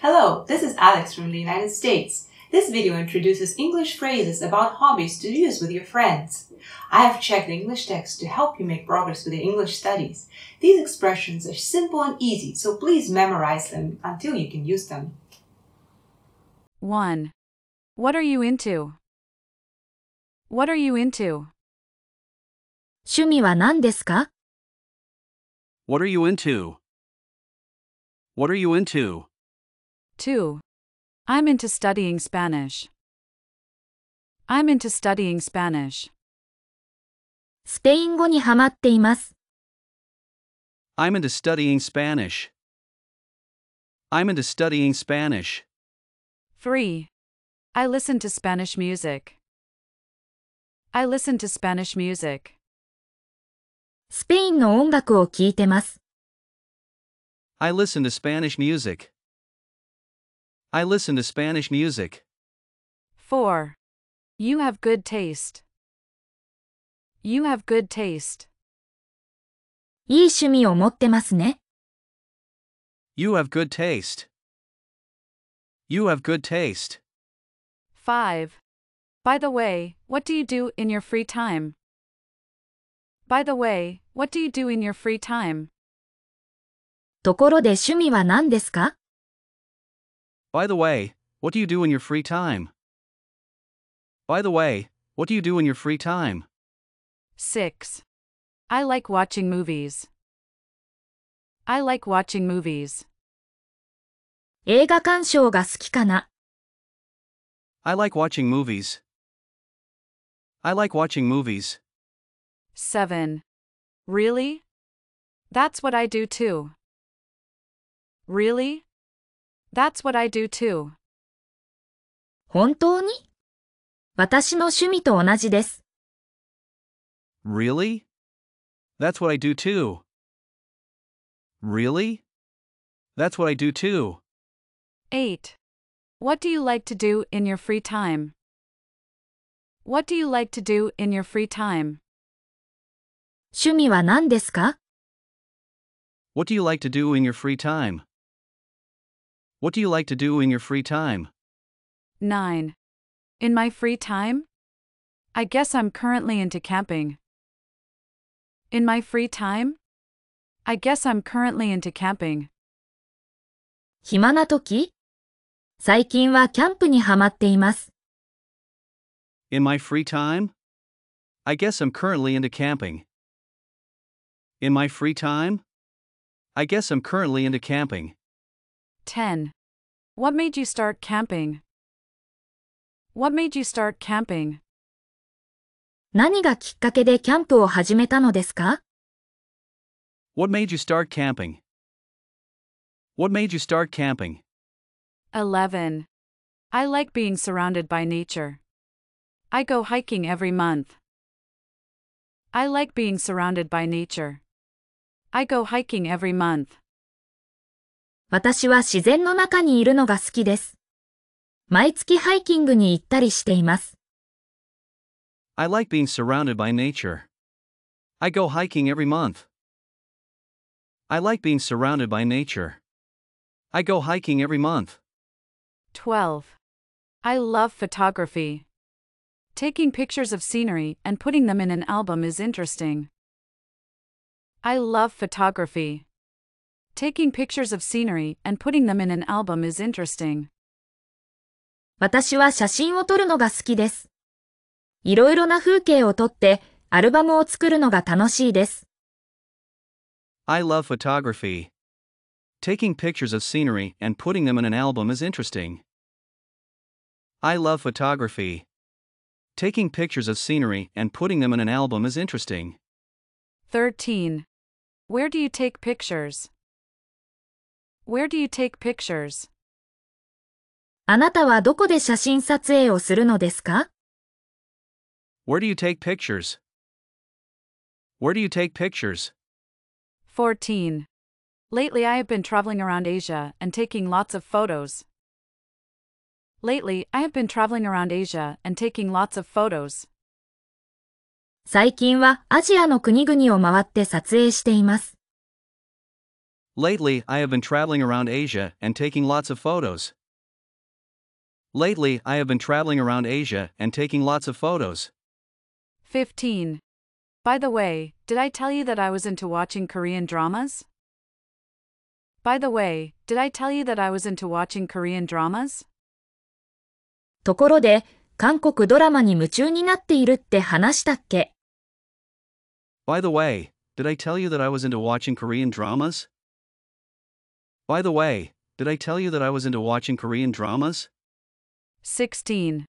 Hello, this is Alex from the United States. This video introduces English phrases about hobbies to use with your friends. I have checked the English text to help you make progress with your English studies. These expressions are simple and easy, so please memorize them until you can use them. 1. What are you into? What are you into? 趣味は何ですか What are you into? What are you into? 2. I'm into studying Spanish. I'm into studying Spanish. スペイン語にハマっています。 I'm into studying Spanish. I'm into studying Spanish. 3. I listen to Spanish music. I listen to Spanish music. スペインの音楽を聴いてます。 I listen to Spanish music. I listen to Spanish music. 4. You have good taste. You have good taste. いい趣味を持ってますね。 You have good taste. You have good taste. 5. By the way, what do you do in your free time? By the way, what do you do in your free time? ところで趣味は何ですか By the way, what do you do in your free time? By the way, what do you do in your free time? 6. I like watching movies. I like watching movies. 映画鑑賞が好きかな I like watching movies. I like watching movies. 7. Really? That's what I do too. Really? That's what I do too. 本当に私の趣味と同じです。 Really? That's what I do too. Really? That's what I do too. 8. What do you like to do in your free time? What do you like to do in your free time? 趣味は何ですか What do you like to do in your free time? What do you like to do in your free time? 9. In my free time? I guess I'm currently into camping. In my free time? I guess I'm currently into camping. 暇な時最近はキャンプにハマっています。 In my free time? I guess I'm currently into camping. In my free time? I guess I'm currently into camping. 10. What made you start camping? What made you start camping? 何がきっかけでキャンプを始めたのですか What made you start camping? What made you start camping? 11. I like being surrounded by nature. I go hiking every month. I like being surrounded by nature. I go hiking every month. 私は自然の中にいるのが好きです。毎月ハイキングに行ったりしています。 I like being surrounded by nature. I go hiking every month. I like being surrounded by nature. I go hiking every month. 12. I love photography. Taking pictures of scenery and putting them in an album is interesting. I love photography. Taking pictures of scenery and putting them in an album is interesting. 私は写真を撮るのが好きです。いろいろな風景を撮ってアルバムを作るのが楽しいです。 I love photography. Taking pictures of scenery and putting them in an album is interesting. I love photography. Taking pictures of scenery and putting them in an album is interesting. 13. Where do you take pictures? Where do you take pictures? あなたはどこで写真撮影をするのですか Where do you take pictures? Where do you take pictures? 14. Lately, I have been traveling around Asia and taking lots of photos. Lately, I have been traveling around Asia and taking lots of photos. 最近はアジアの国々を回って撮影しています。 Lately, I have been traveling around Asia and taking lots of photos. Lately, I have been traveling around Asia and taking lots of photos. 15. By the way, did I tell you that I was into watching Korean dramas? By the way, did I tell you that I was into watching Korean dramas? ところで、韓国ドラマに夢中になっているって話したっけ By the way, did I tell you that I was into watching Korean dramas? By the way, did I tell you that I was into watching Korean dramas? 16.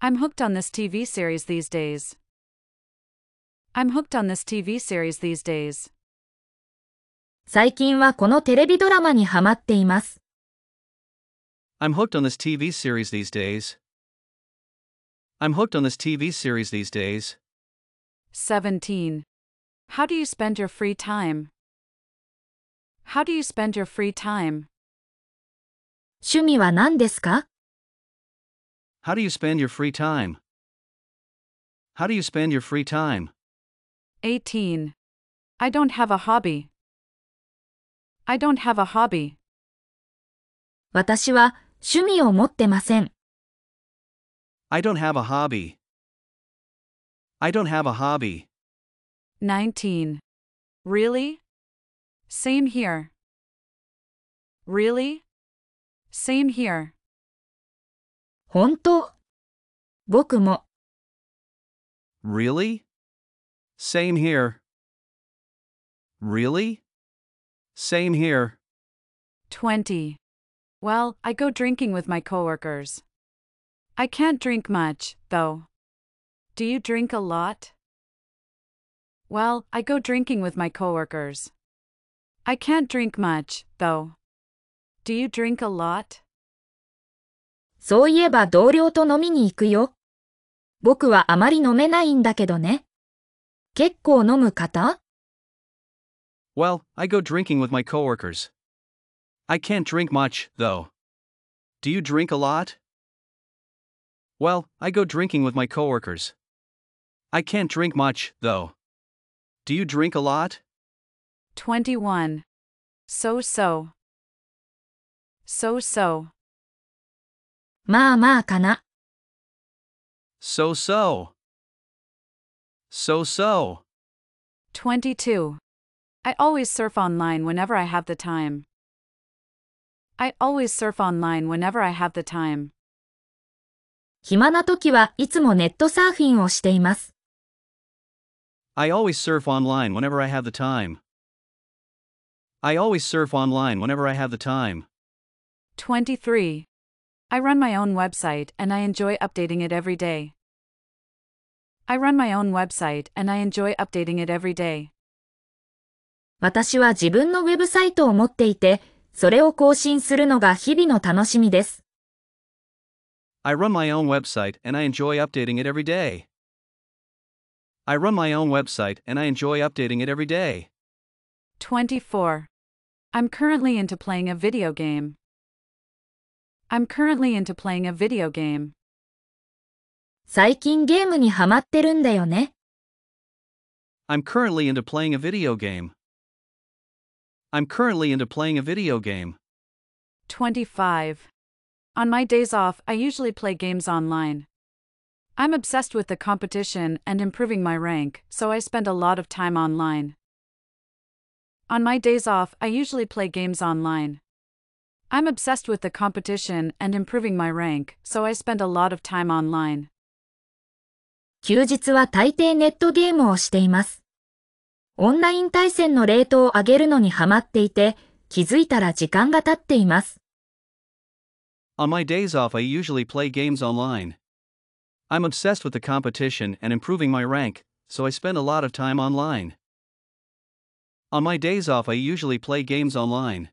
I'm hooked on this TV series these days. I'm hooked on this TV series these days. 最近はこのテレビドラマにハマっています。 I'm hooked on this TV series these days. I'm hooked on this TV series these days. 17. How do you spend your free time? How do you spend your free time? 趣味は何ですか How do you spend your free time? How do you spend your free time? 18. I don't have a hobby. I don't have a hobby. 私は趣味を持ってません。 I don't have a hobby. I don't have a hobby. 19. Really? Same here. Really? Same here. 本当僕も。 Really? Same here. Really? Same here. 20. Well, I go drinking with my coworkers. I can't drink much, though. Do you drink a lot? Well, I go drinking with my coworkers. I can't drink much, though. Do you drink a lot? そういえば同僚と飲みに行くよ。僕はあまり飲めないんだけどね。結構飲む方 Well, I go drinking with my coworkers. I can't drink much, though. Do you drink a lot? Well, I go drinking with my coworkers. I can't drink much, though. Do you drink a lot? 21. So so. So so. まあまあかな。 So so. So so. 22. I always surf online whenever I have the time. I always surf online whenever I have the time. 暇な時はいつもネットサーフィンをしています。 I always surf online whenever I have the time. I always surf online whenever I have the time. 23. I run my own website and I enjoy updating it every day. I run my own website and I enjoy updating it every day. 私は自分のウェブサイトを持っていて、それを更新するのが日々の楽しみです。 I run my own website and I enjoy updating it every day. I run my own website and I enjoy updating it every day. 24. I'm currently into playing a video game. I'm currently into playing a video game. 最近ゲームにハマってるんだよね。 I'm currently into playing a video game. I'm currently into playing a video game. 25. On my days off, I usually play games online. I'm obsessed with the competition and improving my rank, so I spend a lot of time online. On my days off, I usually play games online. I'm obsessed with the competition and improving my rank, so I spend a lot of time online. 休日は大抵ネットゲームをしています。オンライン対戦のレートを上げるのにハマっていて、気づいたら時間が経っています。 On my days off, I usually play games online. I'm obsessed with the competition and improving my rank, so I spend a lot of time online. On my days off, I usually play games online.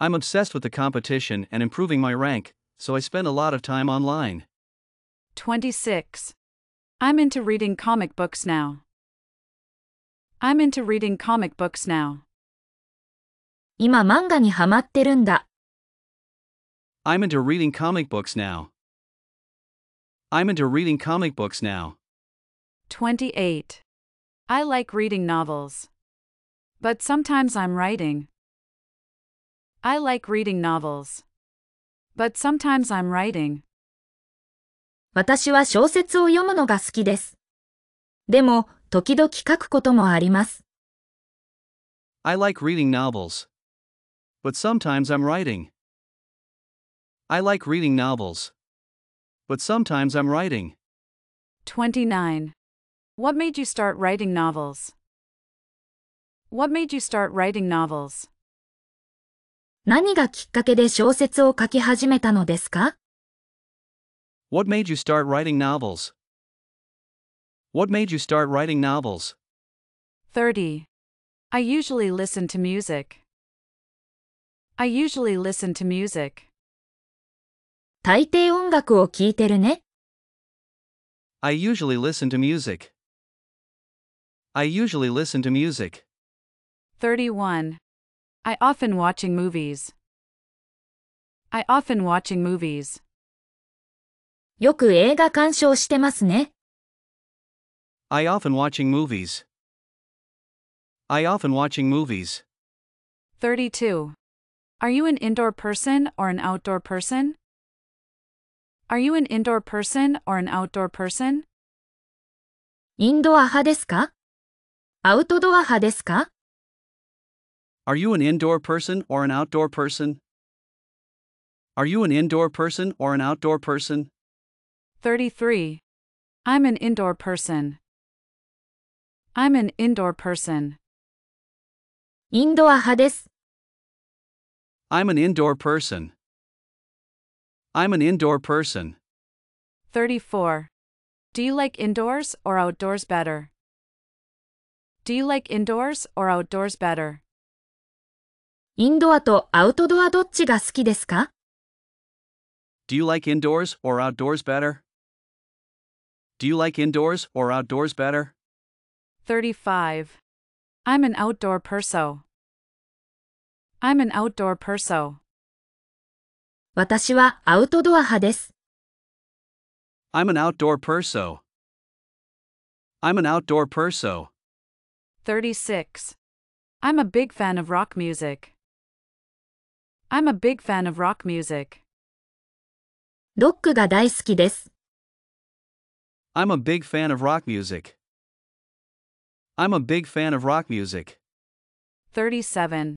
I'm obsessed with the competition and improving my rank, so I spend a lot of time online. 26. I'm into reading comic books now. I'm into reading comic books now. 今漫画にハマってるんだ。 I'm into reading comic books now. I'm into reading comic books now. 28. I like reading novels. But sometimes I'm writing. I like reading novels. But sometimes I'm writing. 私は小説を読むのが好きです。でも、時々書くこともあります。 I like reading novels. But sometimes I'm writing. I like reading novels. But sometimes I'm writing. 29. What made you start writing novels? What made you start writing novels? 何がきっかけで小説を書き始めたのですか What made you start writing novels? What made you start writing novels? 30. I usually listen to music. I usually listen to music. 大抵音楽を聴いてるね。 I usually listen to music. I usually listen to music. 31. I often watching movies. I often watching movies. よく映画鑑賞してますね。 I often watching movies. I often watching movies. 32. Are you an indoor person or an outdoor person? Are you an indoor person or an outdoor person? インドア派ですかアウトドア派ですか Are you an indoor person or an outdoor person? Are you an indoor person or an outdoor person? 33. I'm an indoor person. I'm an indoor person. インドア派です。 I'm an indoor person. I'm an indoor person. 34. Do you like indoors or outdoors better? Do you like indoors or outdoors better? インドアとアウトドアどっちが好きですか Do you like indoors or outdoors better? Do you like indoors or outdoors better? 35. I'm an outdoor perso. I'm an outdoor perso. 私はアウトドア派です。 I'm an outdoor perso. I'm an outdoor perso. 36. I'm a big fan of rock music. I'm a big fan of rock music. ロックが大好きです。 I'm a big fan of rock music. I'm a big fan of rock music. 37.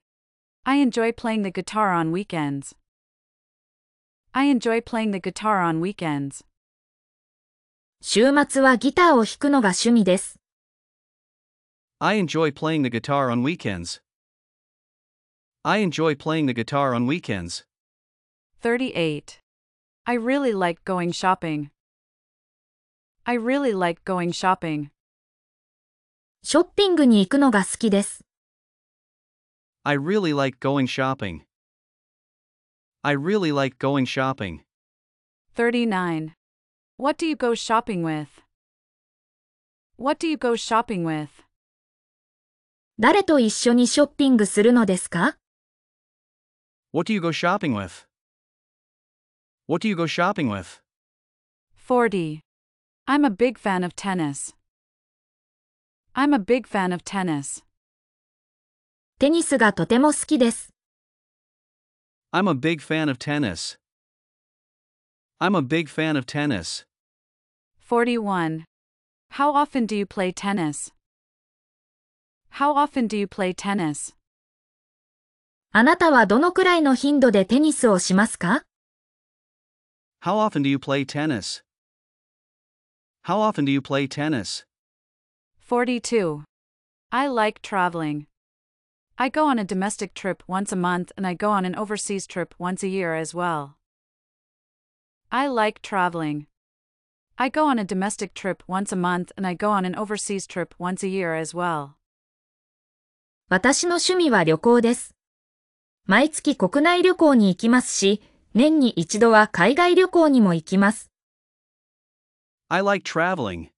I enjoy playing the guitar on weekends. I enjoy playing the guitar on weekends. 週末はギターを弾くのが趣味です。 I enjoy playing the guitar on weekends. I enjoy playing the guitar on weekends. 38. I really like going shopping. I really like going shopping. ショッピングに行くのが好きです。 I really like going shopping. I really like going shopping. 39. What do you go shopping with? What do you go shopping with? 誰と一緒にショッピングするのですか What do you go shopping with? What do you go shopping with? 40. I'm a big fan of tennis. I'm a big fan of tennis. テニスがとても好きです。 I'm a big fan of tennis. I'm a big fan of tennis. 41. How often do you play tennis? How often do you play tennis? あなたはどのくらいの頻度でテニスをしますか How often do you play tennis? How often do you play tennis? 42. I like traveling. I go on a domestic trip once a month and I go on an overseas trip once a year as well. I like traveling. I go on a domestic trip once a month and I go on an overseas trip once a year as well. 私の趣味は旅行です。 毎月国内旅行に行きますし、年に一度は海外旅行にも行きます。 I like traveling.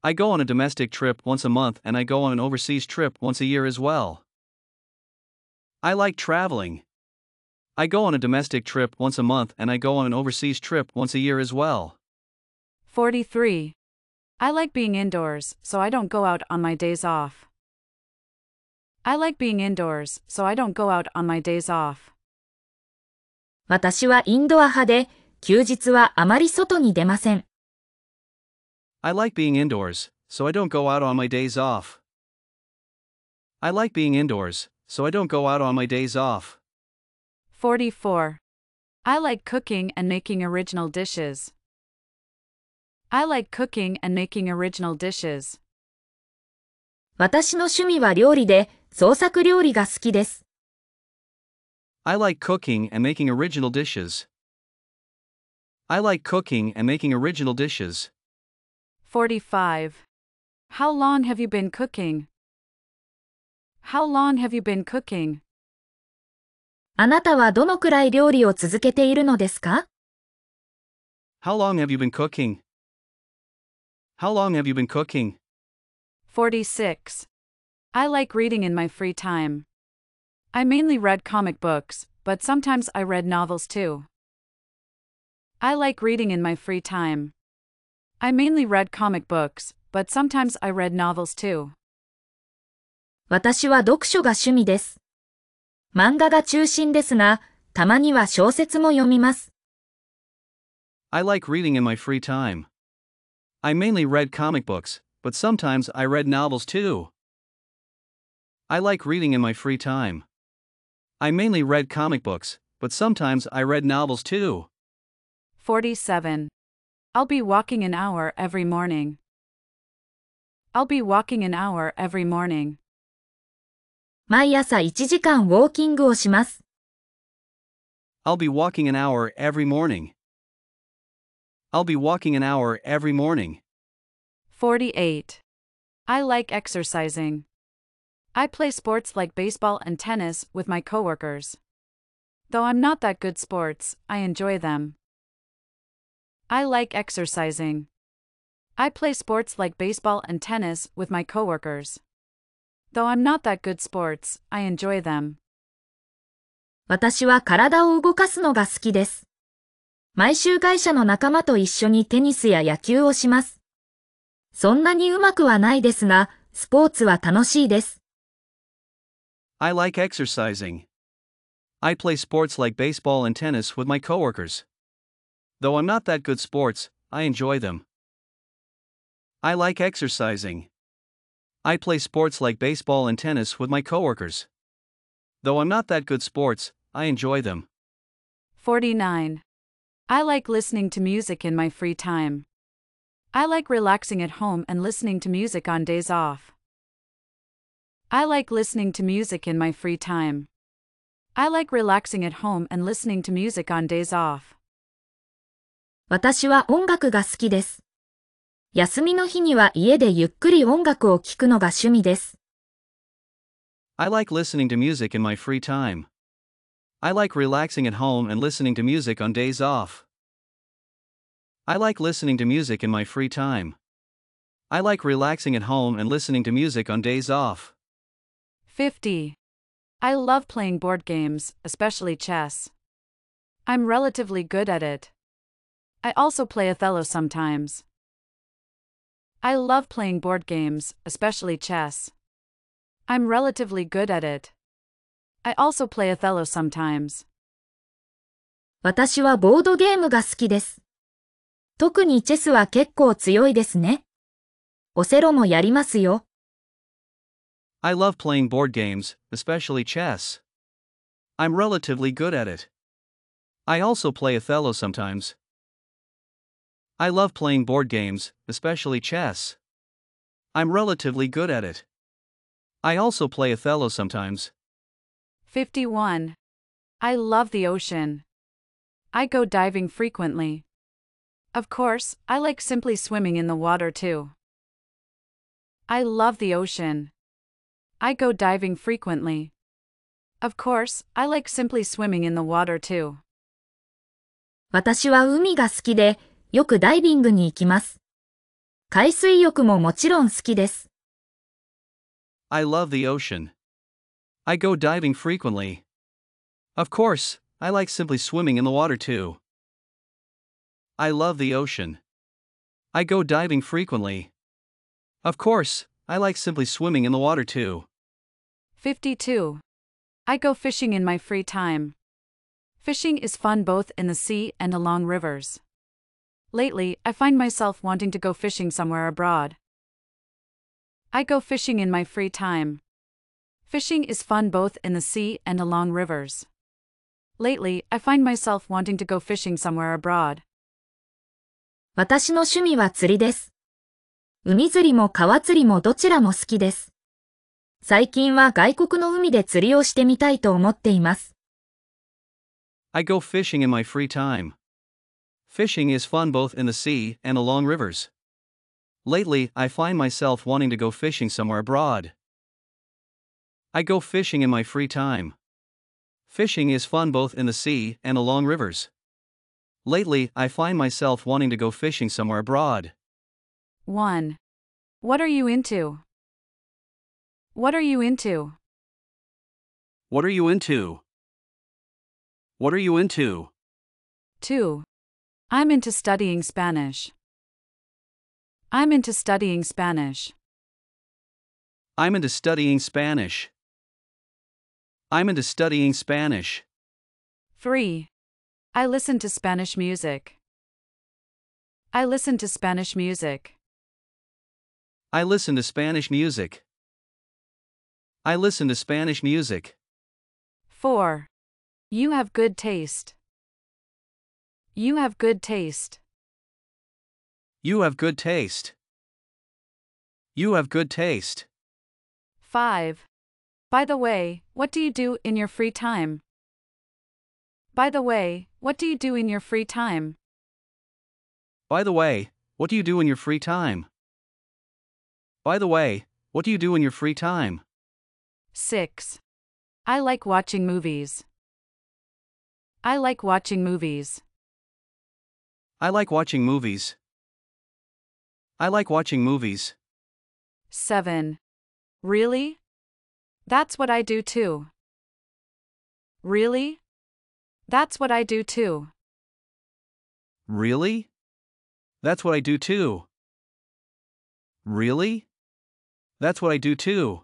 I go on a domestic trip once a month and I go on an overseas trip once a year as well. I like traveling. I go on a domestic trip once a month and I go on an overseas trip once a year as well. 43. I like being indoors, so I don't go out on my days off. I like being indoors, so I don't go out on my days off. 私はインドア派で、休日はあまり外に出ません。I like being indoors, so I don't go out on my days off. I like being indoors, so I don't go out on my days off. 44. I like cooking and making original dishes. I like cooking and making original dishes. 私の趣味は料理で、創作料理が好きです。I like cooking and making original dishes. I like cooking and making original dishes. 45. How long have you been cooking? How long have you been cooking? あなたはどのくらい料理を続けているのですか How long have you been cooking? How long have you been cooking? 46. I like reading in my free time. I mainly read comic books, but sometimes I read novels too. I like reading in my free time. I mainly read comic books, but sometimes I read novels too. 私は読書が趣味です。漫画が中心ですが、たまには小説も読みます。 I like reading in my free time. I mainly read comic books, but sometimes I read novels too. I like reading in my free time. I mainly read comic books, but sometimes I read novels too. 47. I'll be walking an hour every morning. I'll be walking an hour every morning. 毎朝1時間ウォーキングをします。 I'll be walking an hour every morning. I'll be walking an hour every morning. 48. I like exercising. I play sports like baseball and tennis with my coworkers. Though I'm not that good sports, I enjoy them. I like exercising. I play sports like baseball and tennis with my coworkers. Though I'm not that good sports, I enjoy them. 私は体を動かすのが好きです。毎週会社の仲間と一緒にテニスや野球をします。そんなにうまくはないですが、スポーツは楽しいです。 I like exercising. I play sports like baseball and tennis with my coworkers. Though I'm not that good sports, I enjoy them. I like exercising. I play sports like baseball and tennis with my coworkers. Though I'm not that good sports, I enjoy them. 49. I like listening to music in my free time. I like relaxing at home and listening to music on days off. I like listening to music in my free time. I like relaxing at home and listening to music on days off. 私は音楽が好きです。休みの日には家でゆっくり音楽を聴くのが趣味です。 I like listening to music in my free time. I like relaxing at home and listening to music on days off. I like listening to music in my free time. I like relaxing at home and listening to music on days off. 50. I love playing board games, especially chess. I'm relatively good at it. I also play Othello sometimes. I love playing board games, especially chess. I'm relatively good at it. I also play Othello sometimes. 私はボードゲームが好きです。特にチェスは結構強いですね。オセロもやりますよ。 I love playing board games, especially chess. I'm relatively good at it. I also play Othello sometimes. I love playing board games, especially chess. I'm relatively good at it. I also play Othello sometimes. 51. I love the ocean. I go diving frequently. Of course, I like simply swimming in the water too. I love the ocean. I go diving frequently. Of course, I like simply swimming in the water too. 私は海が好きで、よくダイビングに行きます。海水浴ももちろん好きです。 I love the ocean. I go diving frequently. Of course, I like simply swimming in the water too. I love the ocean. I go diving frequently. Of course, I like simply swimming in the water too. 52. I go fishing in my free time. Fishing is fun both in the sea and along rivers. Lately, I find myself wanting to go fishing somewhere abroad. I go fishing in my free time. Fishing is fun both in the sea and along rivers. Lately, I find myself wanting to go fishing somewhere abroad. 私の趣味は釣りです。 海釣りも川釣りもどちらも好きです。最近は外国の海で釣りをしてみたいと思っています。I go fishing in my free time. Fishing is fun both in the sea and along rivers. Lately, I find myself wanting to go fishing somewhere abroad. I go fishing in my free time. Fishing is fun both in the sea and along rivers. Lately, I find myself wanting to go fishing somewhere abroad. 1. What are you into? What are you into? What are you into? What are you into? 2. I'm into studying Spanish. I'm into studying Spanish. I'm into studying Spanish. I'm into studying Spanish. 3. I listen to Spanish music. I listen to Spanish music. I listen to Spanish music. I listen to Spanish music. 4. You have good taste. You have good taste. You have good taste. You have good taste. 5. By the way, what do you do in your free time? By the way, what do you do in your free time? By the way, what do you do in your free time? By the way, what do you do in your free time? 6. I like watching movies. I like watching movies. I like watching movies. I like watching movies. 7. Really? That's what I do too. Really? That's what I do too. Really? That's what I do too. Really? That's what I do too.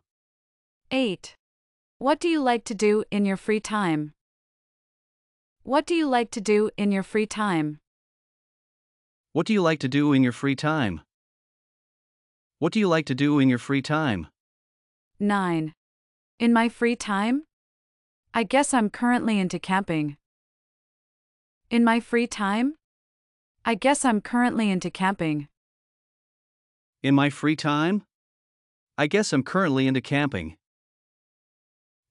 8. What do you like to do in your free time? What do you like to do in your free time? What do you like to do in your free time? What do you like to do in your free time? 9. In my free time? I guess I'm currently into camping. In my free time? I guess I'm currently into camping. In my free time? I guess I'm currently into camping.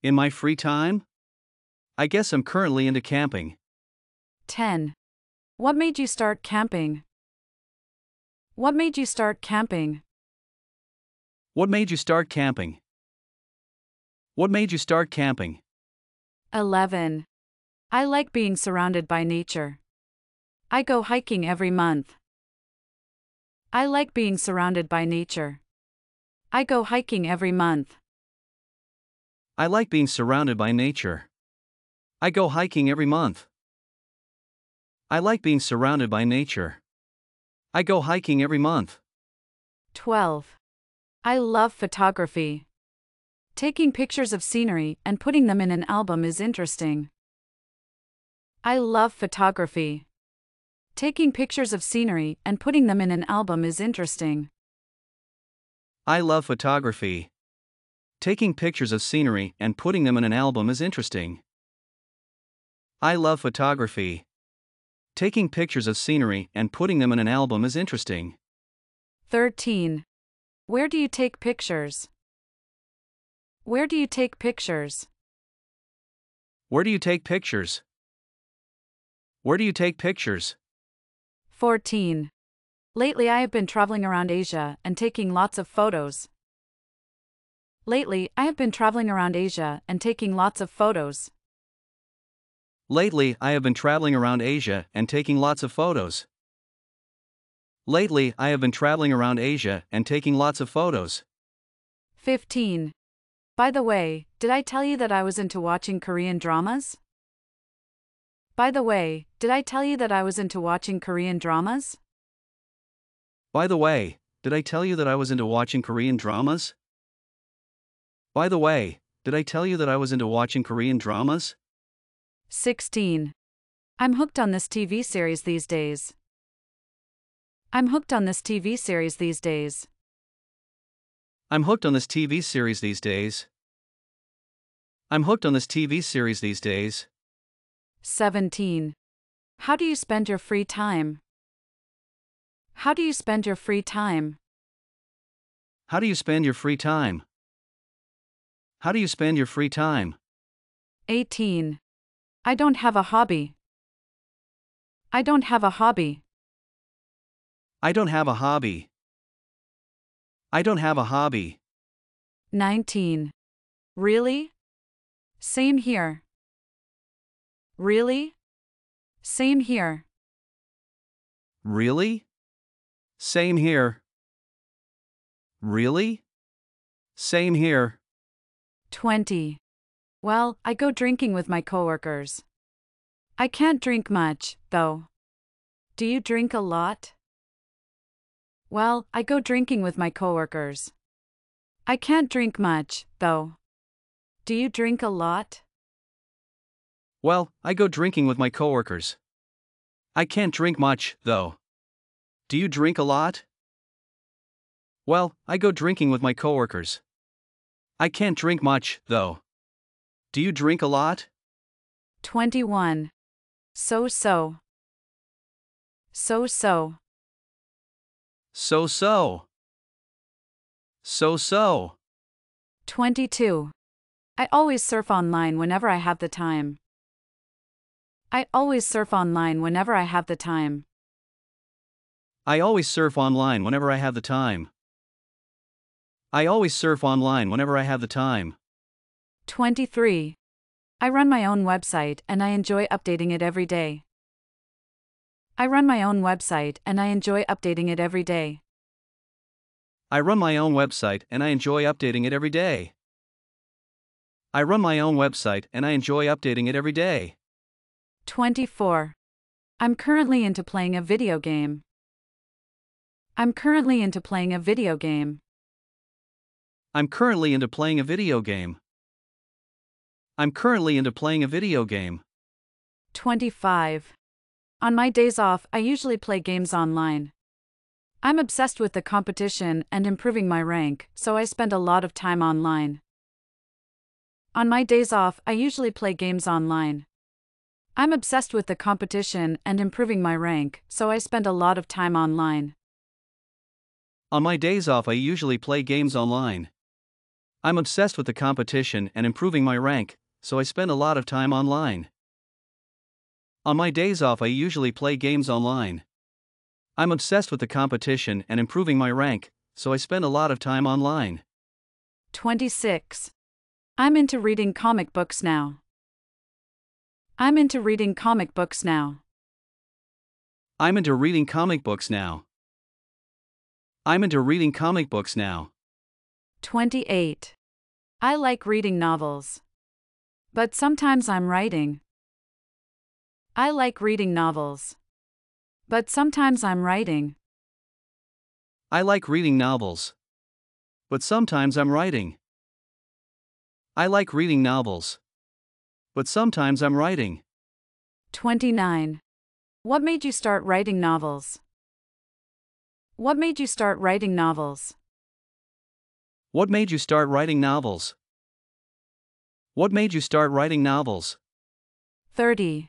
In my free time? I guess I'm currently into camping. 10. What made you start camping? What made you start camping? What made you start camping? What made you start camping? 11. I like being surrounded by nature. I go hiking every month. I like being surrounded by nature. I go hiking every month. I like being surrounded by nature. I go hiking every month. I like being surrounded by nature. I go hiking every month. 12. I love photography. Taking pictures of scenery and putting them in an album is interesting. I love photography. Taking pictures of scenery and putting them in an album is interesting. I love photography. Taking pictures of scenery and putting them in an album is interesting. I love photography. Taking pictures of scenery and putting them in an album is interesting. 13. Where do you take pictures? Where do you take pictures? Where do you take pictures? Where do you take pictures? 14. Lately, I have been traveling around Asia and taking lots of photos. Lately, I have been traveling around Asia and taking lots of photos. Lately, I have been traveling around Asia and taking lots of photos. Lately, I have been traveling around Asia and taking lots of photos. 15. By the way, did I tell you that I was into watching Korean dramas? By the way, did I tell you that I was into watching Korean dramas? By the way, did I tell you that I was into watching Korean dramas? By the way, did I tell you that I was into watching Korean dramas? 16. I'm hooked on this TV series these days. I'm hooked on this TV series these days. I'm hooked on this TV series these days. I'm hooked on this TV series these days. 17. How do you spend your free time? How do you spend your free time? How do you spend your free time? How do you spend your free time? 18. I don't have a hobby. I don't have a hobby. I don't have a hobby. I don't have a hobby. 19. Really? Same here. Really? Same here. Really? Same here. Really? Same here. 20. Well, I go drinking with my coworkers. I can't drink much, though. Do you drink a lot? Well, I go drinking with my coworkers. I can't drink much, though. Do you drink a lot? Well, I go drinking with my coworkers. I can't drink much, though. Do you drink a lot? Well, I go drinking with my coworkers. I can't drink much, though. Do you drink a lot? 21. So so. So so. So so. So so. 22. I always surf online whenever I have the time. I always surf online whenever I have the time. I always surf online whenever I have the time. I always surf online whenever I have the time. 23. I run my own website and I enjoy updating it every day. I run my own website and I enjoy updating it every day. I run my own website and I enjoy updating it every day. I run my own website and I enjoy updating it every day. 24. I'm currently into playing a video game. I'm currently into playing a video game. I'm currently into playing a video game. I'm currently into playing a video game. 25. On my days off, I usually play games online. I'm obsessed with the competition and improving my rank, so I spend a lot of time online. On my days off, I usually play games online. I'm obsessed with the competition and improving my rank, so I spend a lot of time online. On my days off, I usually play games online. I'm obsessed with the competition and improving my rank, so I spend a lot of time online. On my days off, I usually play games online. I'm obsessed with the competition and improving my rank, so I spend a lot of time online. 26. I'm into reading comic books now. I'm into reading comic books now. I'm into reading comic books now. I'm into reading comic books now. 28. I like reading novels. But sometimes I'm writing. I like reading novels. But sometimes I'm writing. I like reading novels. But sometimes I'm writing. I like reading novels. But sometimes I'm writing. 29. What made you start writing novels? What made you start writing novels? What made you start writing novels? What made you start writing novels? 30.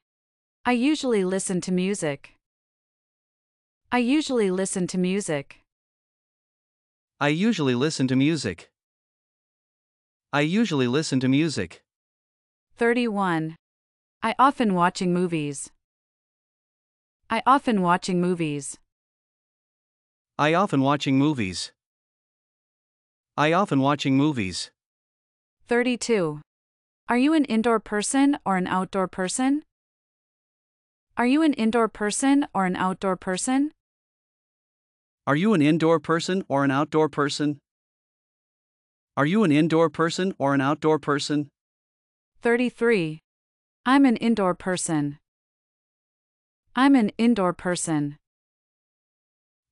I usually listen to music. I usually listen to music. I usually listen to music. I usually listen to music. 31. I often watching movies. I often watching movies. I often watching movies. I often watching movies. 32. Are you an indoor person or an outdoor person? Are you an indoor person or an outdoor person? Are you an indoor person or an outdoor person? Are you an indoor person or an outdoor person? 33. I'm an indoor person. I'm an indoor person.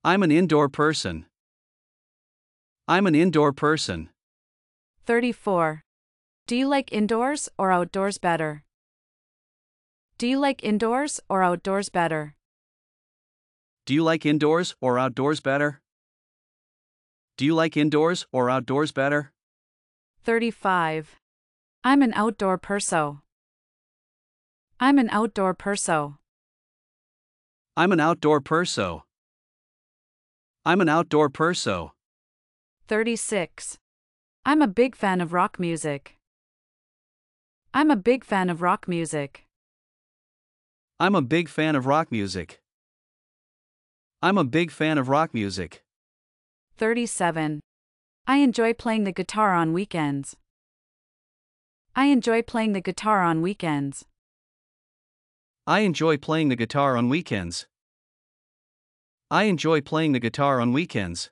I'm an indoor person. I'm an indoor person. 34. Do you like indoors or outdoors better? Do you like indoors or outdoors better? Do you like indoors or outdoors better? Do you like indoors or outdoors better? 35. I'm an outdoor perso. I'm an outdoor perso. I'm an outdoor perso. I'm an outdoor perso. 36. I'm a big fan of rock music. I'm a big fan of rock music. I'm a big fan of rock music. I'm a big fan of rock music. 37. I enjoy playing the guitar on weekends. I enjoy playing the guitar on weekends. I enjoy playing the guitar on weekends. I enjoy playing the guitar on weekends.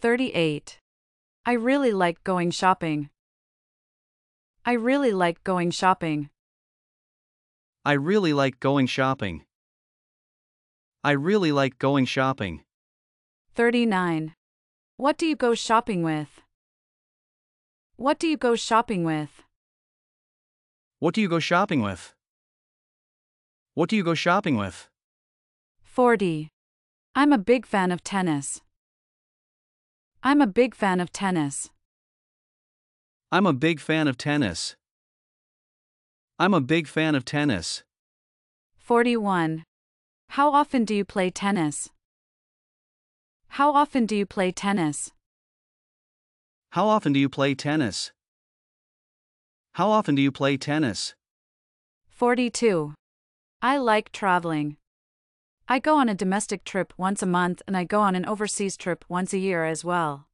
38. I really like going shopping. I really like going shopping. I really like going shopping. I really like going shopping. 39. What do you go shopping with? What do you go shopping with? What do you go shopping with? What do you go shopping with? 40. I'm a big fan of tennis. I'm a big fan of tennis. I'm a big fan of tennis. I'm a big fan of tennis. 41. How often do you play tennis? How often do you play tennis? How often do you play tennis? How often do you play tennis? 42. I like traveling. I go on a domestic trip once a month and I go on an overseas trip once a year as well.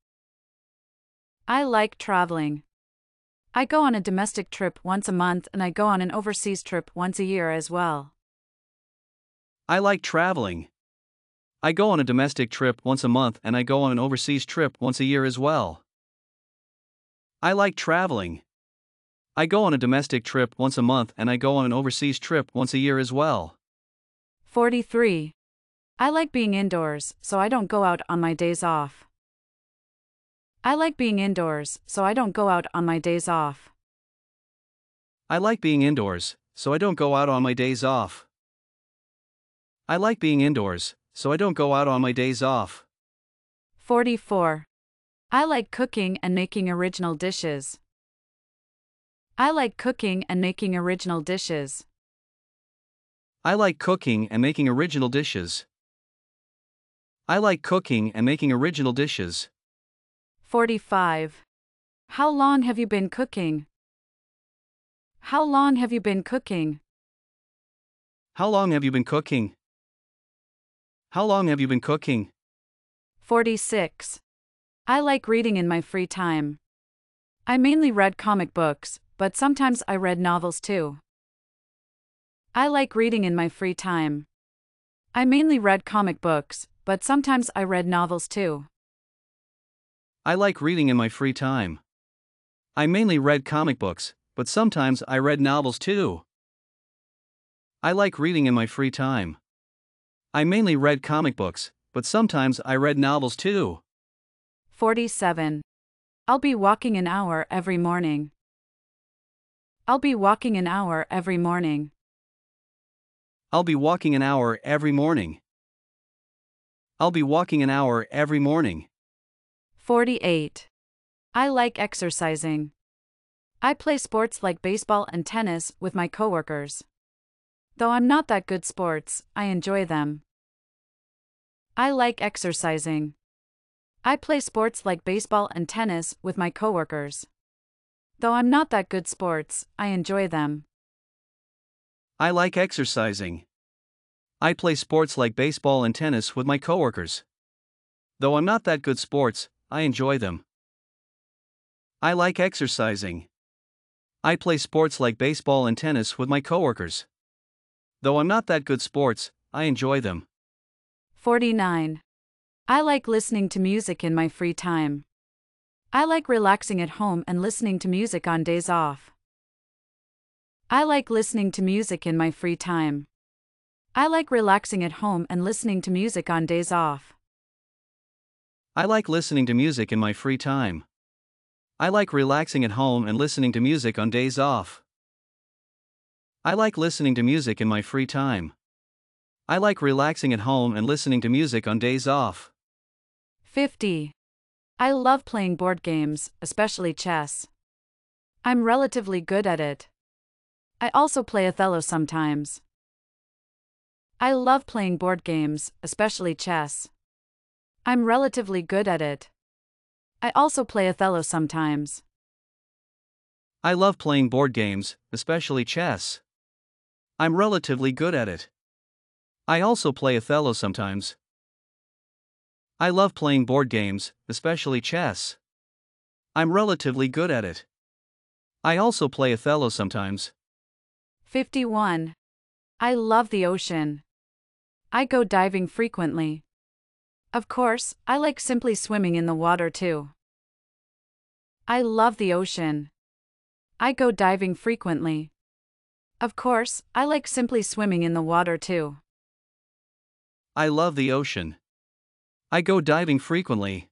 I like traveling. I go on a domestic trip once a month and I go on an overseas trip once a year as well. I like traveling. I go on a domestic trip once a month and I go on an overseas trip once a year as well. I like traveling. I go on a domestic trip once a month and I go on an overseas trip once a year as well. 43. I like being indoors, so I don't go out on my days off. I like being indoors, so I don't go out on my days off. I like being indoors, so I don't go out on my days off. I like being indoors, so I don't go out on my days off. 44. I like cooking and making original dishes. I like cooking and making original dishes. I like cooking and making original dishes. I like cooking and making original dishes. 45. How long have you been cooking? How long have you been cooking? How long have you been cooking? How long have you been cooking? 46. I like reading in my free time. I mainly read comic books, but sometimes I read novels too. I like reading in my free time. I mainly read comic books, but sometimes I read novels too. I like reading in my free time. I mainly read comic books, but sometimes I read novels too. I like reading in my free time. I mainly read comic books, but sometimes I read novels too. 47. I'll be walking an hour every morning. I'll be walking an hour every morning. I'll be walking an hour every morning. I'll be walking an hour every morning. 48. I like exercising. I play sports like baseball and tennis with my coworkers. Though I'm not that good sports, I enjoy them. I like exercising. I play sports like baseball and tennis with my coworkers. Though I'm not that good sports, I enjoy them. I like exercising. I play sports like baseball and tennis with my coworkers. Though I'm not that good sports, I enjoy them. I like exercising. I play sports like baseball and tennis with my coworkers. Though I'm not that good sports, I enjoy them. 49. I like listening to music in my free time. I like relaxing at home and listening to music on days off. I like listening to music in my free time. I like relaxing at home and listening to music on days off. I like listening to music in my free time. I like relaxing at home and listening to music on days off. I like listening to music in my free time. I like relaxing at home and listening to music on days off. 50. I love playing board games, especially chess. I'm relatively good at it. I also play Othello sometimes. I love playing board games, especially chess. I'm relatively good at it. I also play Othello sometimes. I love playing board games, especially chess. I'm relatively good at it. I also play Othello sometimes. I love playing board games, especially chess. I'm relatively good at it. I also play Othello sometimes. 51. I love the ocean. I go diving frequently. Of course, I like simply swimming in the water too. I love the ocean. I go diving frequently. Of course, I like simply swimming in the water too. I love the ocean. I go diving frequently.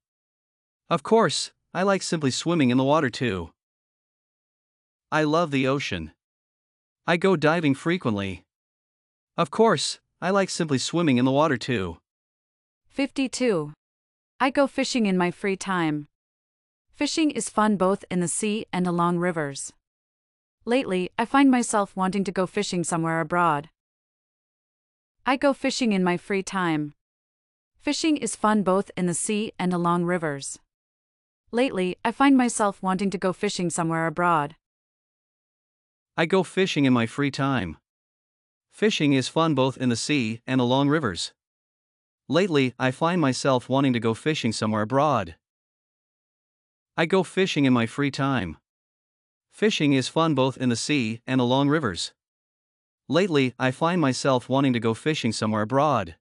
Of course, I like simply swimming in the water too. I love the ocean. I go diving frequently. Of course, I like simply swimming in the water too. 52. I go fishing in my free time. Fishing is fun both in the sea and along rivers. Lately, I find myself wanting to go fishing somewhere abroad. I go fishing in my free time. Fishing is fun both in the sea and along rivers. Lately, I find myself wanting to go fishing somewhere abroad. I go fishing in my free time. Fishing is fun both in the sea and along rivers. Lately, I find myself wanting to go fishing somewhere abroad. I go fishing in my free time. Fishing is fun both in the sea and along rivers. Lately, I find myself wanting to go fishing somewhere abroad.